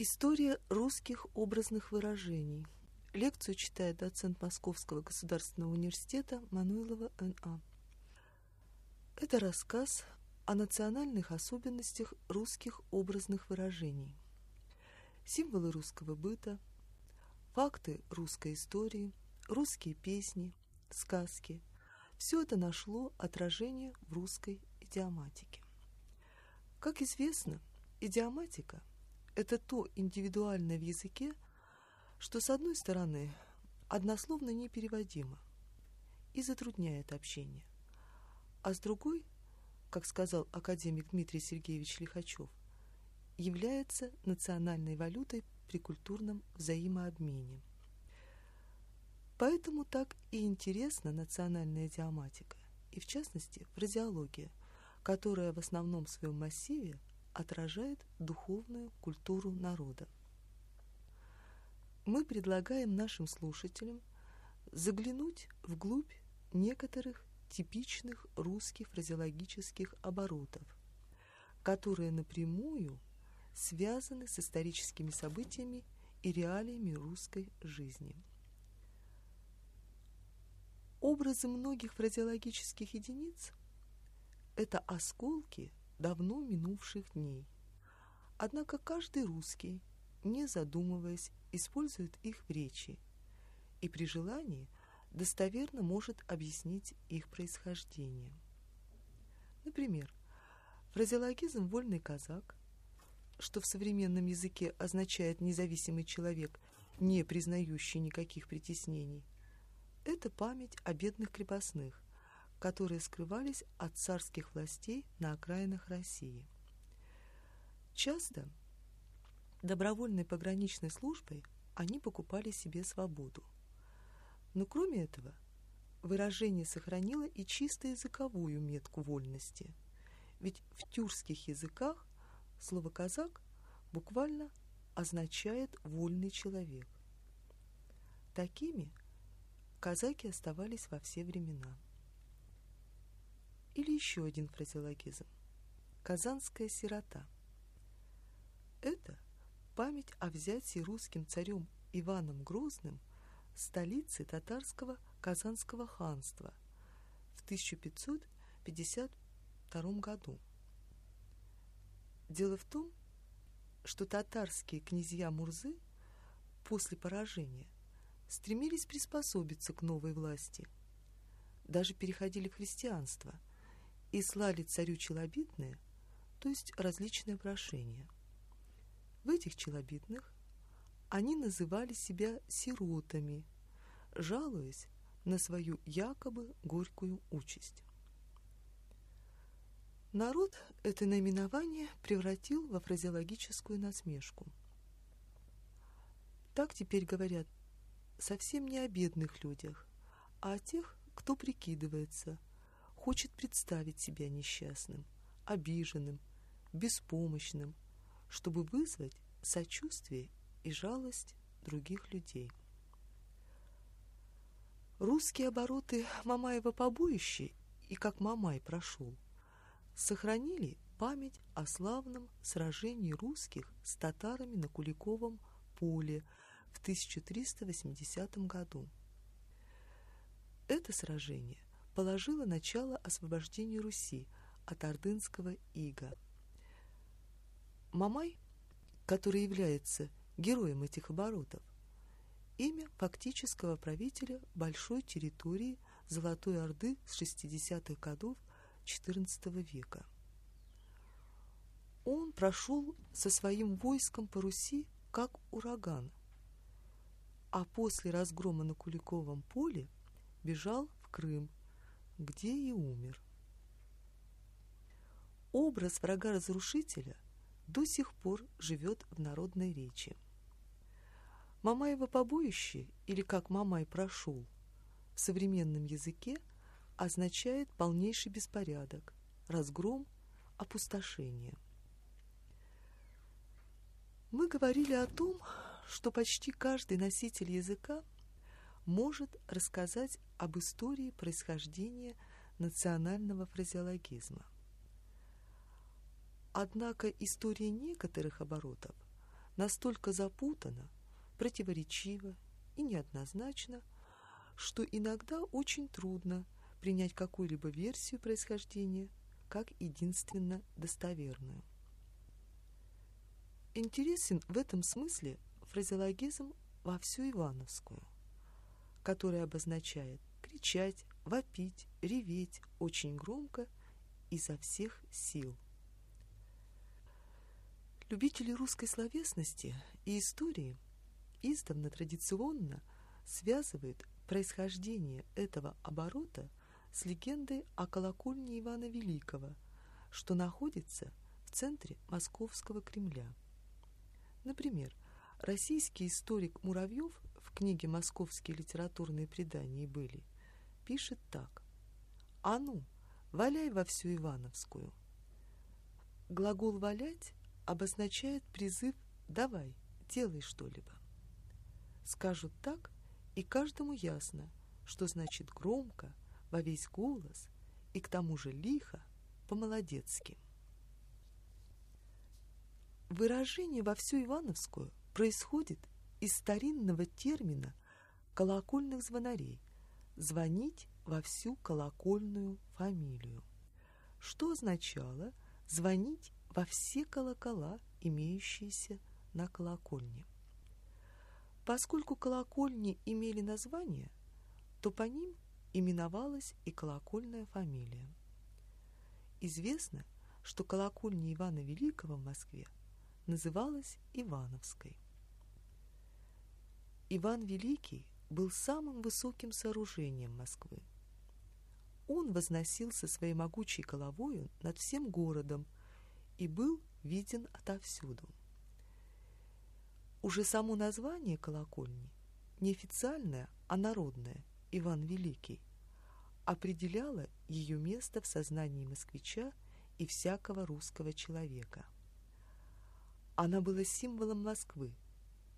История русских образных выражений. Лекцию читает доцент Московского государственного университета Мануилова Н.А. Это рассказ о национальных особенностях русских образных выражений. Символы русского быта, факты русской истории, русские песни, сказки – все это нашло отражение в русской идиоматике. Как известно, идиоматика – это то индивидуальное в языке, что, с одной стороны, однословно непереводимо и затрудняет общение, а с другой, как сказал академик Дмитрий Сергеевич Лихачев, является национальной валютой при культурном взаимообмене. Поэтому так и интересна национальная идиоматика, и в частности фразеология, которая в основном своем массиве отражает духовную культуру народа. Мы предлагаем нашим слушателям заглянуть вглубь некоторых типичных русских фразеологических оборотов, которые напрямую связаны с историческими событиями и реалиями русской жизни. Образы многих фразеологических единиц – это осколки давно минувших дней. Однако каждый русский, не задумываясь, использует их в речи и при желании достоверно может объяснить их происхождение. Например, фразеологизм «вольный казак», что в современном языке означает «независимый человек», не признающий никаких притеснений, это память о бедных крепостных, которые скрывались от царских властей на окраинах России. Часто добровольной пограничной службой они покупали себе свободу. Но кроме этого, выражение сохранило и чисто языковую метку вольности. Ведь в тюркских языках слово «казак» буквально означает «вольный человек». Такими казаки оставались во все времена. Или еще один фразеологизм. Казанская сирота. Это память о взятии русским царем Иваном Грозным столицы татарского Казанского ханства в 1552 году. Дело в том, что татарские князья Мурзы после поражения стремились приспособиться к новой власти, даже переходили в христианство – и слали царю челобитные, то есть различные прошения. В этих челобитных они называли себя сиротами, жалуясь на свою якобы горькую участь. Народ это наименование превратил во фразеологическую насмешку. Так теперь говорят совсем не о бедных людях, а о тех, кто прикидывается – хочет представить себя несчастным, обиженным, беспомощным, чтобы вызвать сочувствие и жалость других людей. Русские обороты Мамаева побоище и как Мамай прошел, сохранили память о славном сражении русских с татарами на Куликовом поле в 1380 году. Это сражение положила начало освобождению Руси от ордынского ига. Мамай, который является героем этих оборотов, имя фактического правителя большой территории Золотой Орды с 60-х годов XIV века. Он прошел со своим войском по Руси как ураган, а после разгрома на Куликовом поле бежал в Крым, где и умер. Образ врага-разрушителя до сих пор живет в народной речи. Мамаево побоище, или как Мамай прошел, в современном языке означает полнейший беспорядок, разгром, опустошение. Мы говорили о том, что почти каждый носитель языка – может рассказать об истории происхождения национального фразеологизма. Однако история некоторых оборотов настолько запутано, противоречиво и неоднозначно, что иногда очень трудно принять какую-либо версию происхождения как единственно достоверную. Интересен в этом смысле фразеологизм во всю Ивановскую, который обозначает кричать, вопить, реветь очень громко изо всех сил. Любители русской словесности и истории издавна традиционно связывают происхождение этого оборота с легендой о колокольне Ивана Великого, что находится в центре Московского Кремля. Например, российский историк Муравьев книге «Московские литературные предания были» пишет так. «А ну, валяй во всю Ивановскую». Глагол «валять» обозначает призыв «давай, делай что-либо». Скажут так, и каждому ясно, что значит громко, во весь голос и к тому же лихо, по-молодецки. Выражение во всю Ивановскую происходит из старинного термина колокольных звонарей «звонить во всю колокольную фамилию», что означало звонить во все колокола, имеющиеся на колокольне. Поскольку колокольни имели название, то по ним именовалась и колокольная фамилия. Известно, что колокольня Ивана Великого в Москве называлась Ивановской. Иван Великий был самым высоким сооружением Москвы. Он возносился своей могучей головою над всем городом и был виден отовсюду. Уже само название колокольни не официальное, а народное Иван Великий определяло ее место в сознании москвича и всякого русского человека – она была символом Москвы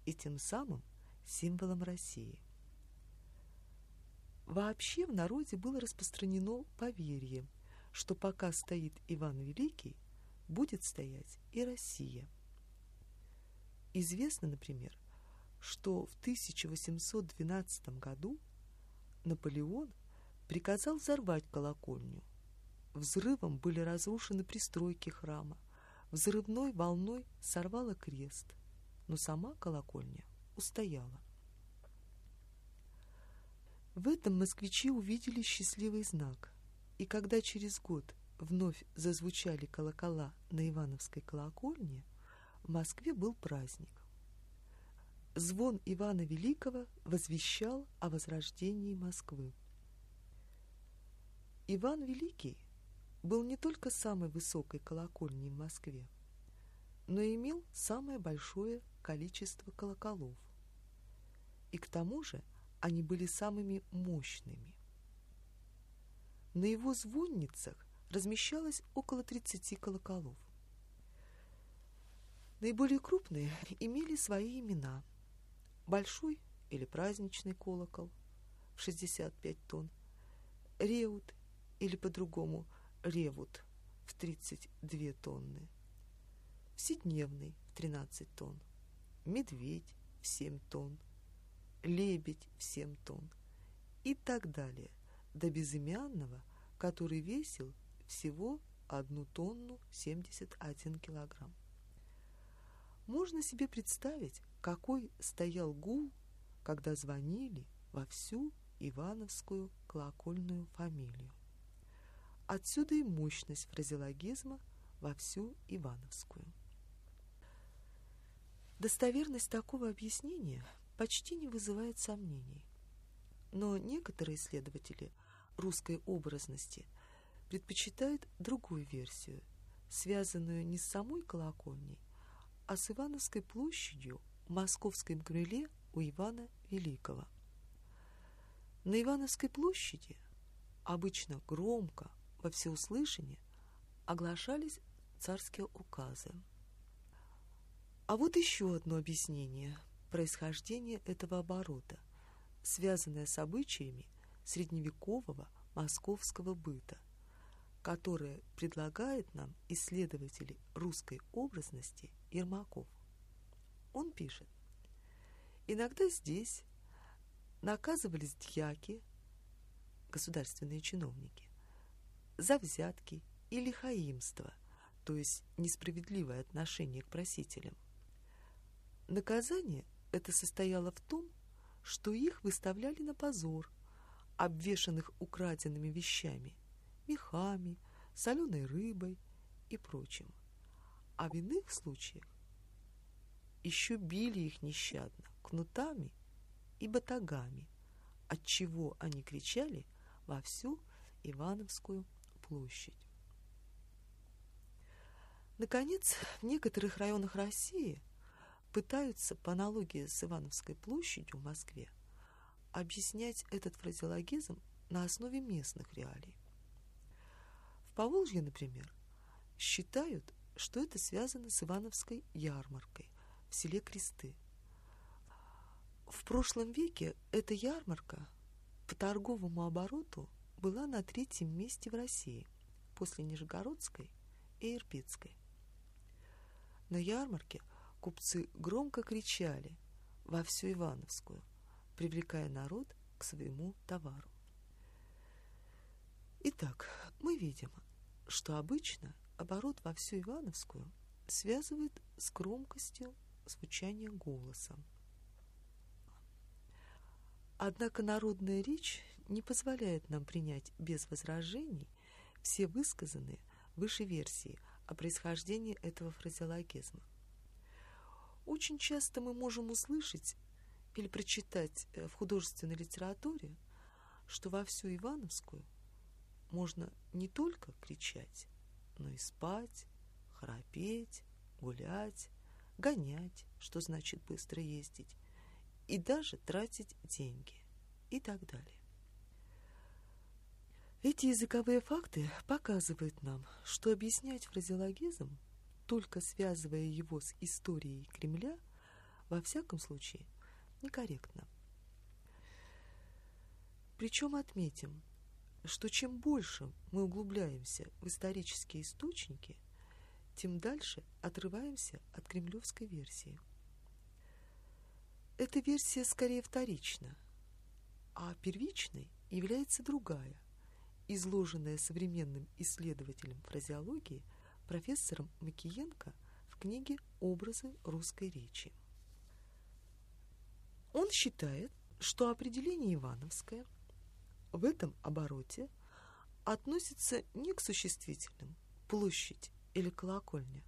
и тем самым символом России. Вообще в народе было распространено поверье, что пока стоит Иван Великий, будет стоять и Россия. Известно, например, что в 1812 году Наполеон приказал взорвать колокольню. Взрывом были разрушены пристройки храма, взрывной волной сорвала крест, но сама колокольня устояла. В этом москвичи увидели счастливый знак, и когда через год вновь зазвучали колокола на Ивановской колокольне, в Москве был праздник. Звон Ивана Великого возвещал о возрождении Москвы. Иван Великий был не только самой высокой колокольней в Москве, но имел самое большое количество колоколов. И к тому же они были самыми мощными. На его звонницах размещалось около 30 колоколов. Наиболее крупные имели свои имена. Большой или праздничный колокол в 65 тонн, реут или по-другому – ревут в 32 тонны, вседневный в 13 тонн, медведь в 7 тонн, лебедь в 7 тонн и так далее, до безымянного, который весил всего одну тонну 71 килограмм. Можно себе представить, какой стоял гул, когда звонили во всю Ивановскую колокольную фамилию. Отсюда и мощность фразеологизма во всю Ивановскую. Достоверность такого объяснения почти не вызывает сомнений. Но некоторые исследователи русской образности предпочитают другую версию, связанную не с самой колокольней, а с Ивановской площадью в Московском Кремле у Ивана Великого. На Ивановской площади обычно громко, во всеуслышание оглашались царские указы. А вот еще одно объяснение происхождения этого оборота, связанное с обычаями средневекового московского быта, которое предлагает нам исследователи русской образности Ермаков. Он пишет. Иногда здесь наказывались дьяки, государственные чиновники, за взятки или хаимство, то есть несправедливое отношение к просителям. Наказание это состояло в том, что их выставляли на позор, обвешанных украденными вещами, мехами, соленой рыбой и прочим. А в иных случаях еще били их нещадно кнутами и батагами, отчего они кричали во всю Ивановскую площадь. Наконец, в некоторых районах России пытаются, по аналогии с Ивановской площадью в Москве, объяснять этот фразеологизм на основе местных реалий. В Поволжье, например, считают, что это связано с Ивановской ярмаркой в селе Кресты. В прошлом веке эта ярмарка по торговому обороту была на третьем месте в России после Нижегородской и Ирбитской. На ярмарке купцы громко кричали во всю Ивановскую, привлекая народ к своему товару. Итак, мы видим, что обычно оборот во всю Ивановскую связывает с громкостью звучания голоса. Однако народная речь не позволяет нам принять без возражений все высказанные выше версии о происхождении этого фразеологизма. Очень часто мы можем услышать или прочитать э, в художественной литературе, что во всю Ивановскую можно не только кричать, но и спать, храпеть, гулять, гонять, что значит быстро ездить, и даже тратить деньги и так далее. Эти языковые факты показывают нам, что объяснять фразеологизм – только связывая его с историей Кремля, во всяком случае, некорректно. Причем отметим, что чем больше мы углубляемся в исторические источники, тем дальше отрываемся от кремлевской версии. Эта версия скорее вторична, а первичной является другая, изложенная современным исследователем фразеологии – профессором Макиенко в книге «Образы русской речи». Он считает, что определение Ивановское в этом обороте относится не к существительным «площадь» или «колокольня»,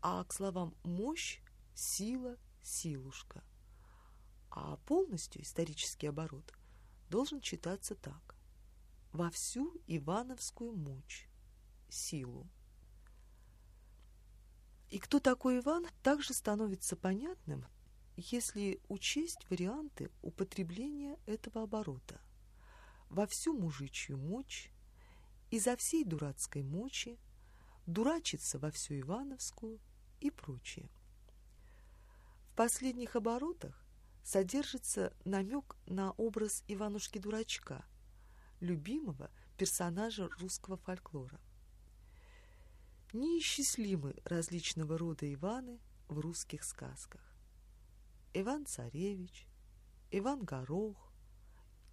а к словам «мощь», «сила», «силушка». А полностью исторический оборот должен читаться так. «Во всю Ивановскую мощь, силу». И кто такой Иван, также становится понятным, если учесть варианты употребления этого оборота. Во всю мужичью мочь, изо всей дурацкой мочи, дурачиться во всю Ивановскую и прочее. В последних оборотах содержится намек на образ Иванушки-дурачка, любимого персонажа русского фольклора неисчислимы различного рода Иваны в русских сказках. Иван-царевич, Иван-горох,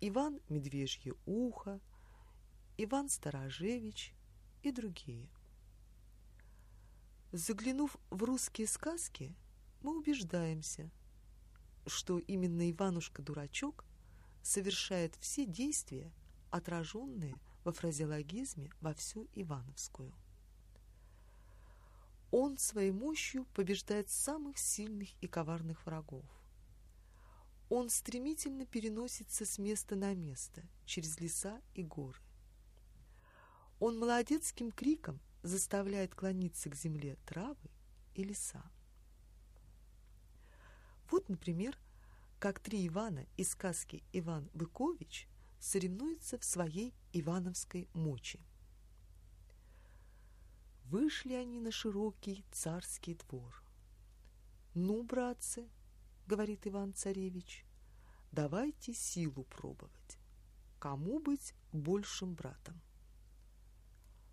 Иван Медвежье ухо, Иван Сторожевич и другие. Заглянув в русские сказки, мы убеждаемся, что именно Иванушка-дурачок совершает все действия, отраженные во фразеологизме во всю Ивановскую. Он своей мощью побеждает самых сильных и коварных врагов. Он стремительно переносится с места на место, через леса и горы. Он молодецким криком заставляет клониться к земле травы и леса. Вот, например, как три Ивана из сказки «Иван Быкович» соревнуются в своей ивановской мочи. Вышли они на широкий царский двор. «Ну, братцы, — говорит Иван-царевич, — давайте силу пробовать. Кому быть большим братом?»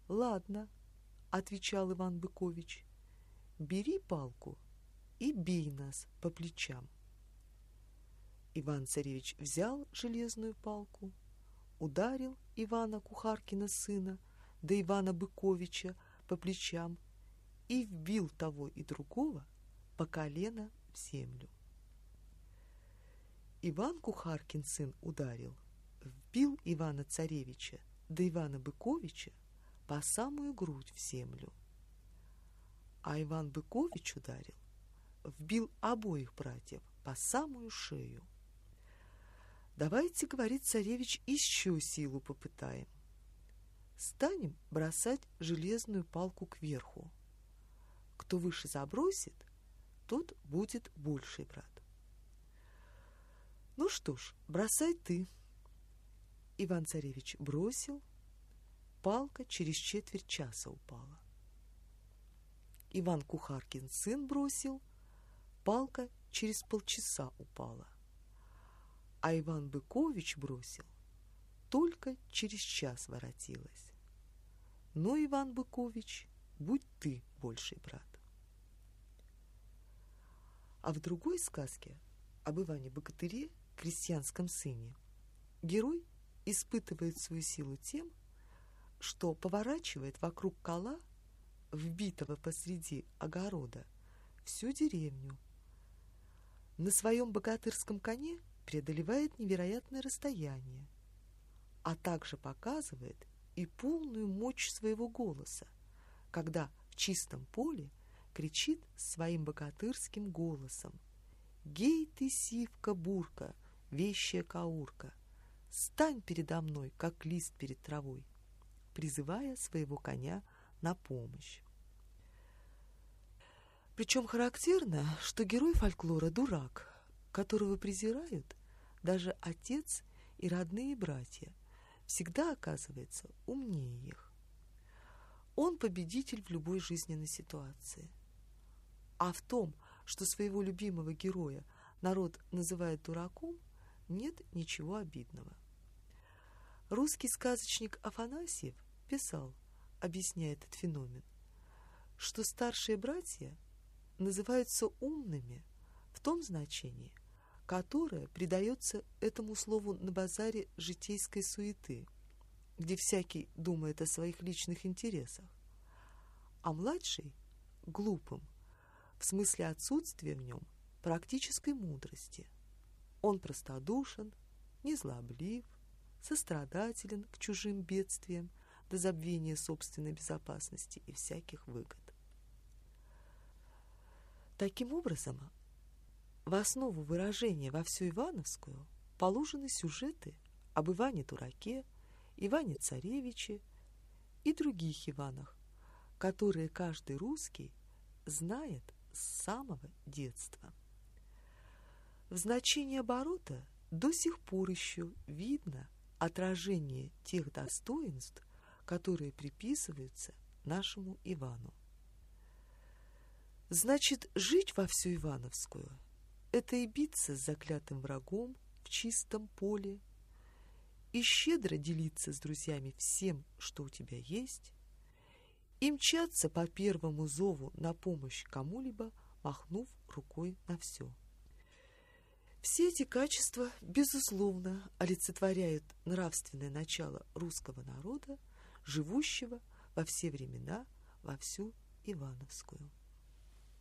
«Ладно, — отвечал Иван Быкович, — бери палку и бей нас по плечам. Иван-царевич взял железную палку, ударил Ивана Кухаркина сына, да Ивана Быковича по плечам и вбил того и другого по колено в землю. Иван Кухаркин сын ударил, вбил Ивана-царевича да Ивана Быковича по самую грудь в землю. А Иван Быкович ударил, вбил обоих братьев по самую шею. Давайте, говорит царевич, еще силу попытаем. Станем бросать железную палку кверху. Кто выше забросит, тот будет больший брат. Ну что ж, бросай ты. Иван-царевич бросил, палка через четверть часа упала. Иван Кухаркин сын бросил, палка через полчаса упала а Иван Быкович бросил, только через час воротилась. Но, «Ну, Иван Быкович, будь ты больший брат. А в другой сказке об Иване-богатыре, крестьянском сыне, герой испытывает свою силу тем, что поворачивает вокруг кола, вбитого посреди огорода, всю деревню. На своем богатырском коне преодолевает невероятное расстояние, а также показывает и полную мощь своего голоса, когда в чистом поле кричит своим богатырским голосом «Гей ты, сивка-бурка, вещая каурка, стань передо мной, как лист перед травой», призывая своего коня на помощь. Причем характерно, что герой фольклора – дурак, которого презирают даже отец и родные братья, всегда оказывается умнее их. Он победитель в любой жизненной ситуации. А в том, что своего любимого героя народ называет дураком, нет ничего обидного. Русский сказочник Афанасьев писал, объясняя этот феномен, что старшие братья называются умными в том значении, которое придается этому слову на базаре житейской суеты, где всякий думает о своих личных интересах, а младший – глупым, в смысле отсутствия в нем практической мудрости. Он простодушен, незлоблив, сострадателен к чужим бедствиям до забвения собственной безопасности и всяких выгод. Таким образом, в основу выражения во всю Ивановскую положены сюжеты об Иване-дураке, Иване-царевиче и других Иванах, которые каждый русский знает с самого детства. В значении оборота до сих пор еще видно отражение тех достоинств, которые приписываются нашему Ивану. Значит, жить во всю Ивановскую – это и биться с заклятым врагом в чистом поле, и щедро делиться с друзьями всем, что у тебя есть, и мчаться по первому зову на помощь кому-либо, махнув рукой на все. Все эти качества, безусловно, олицетворяют нравственное начало русского народа, живущего во все времена, во всю Ивановскую.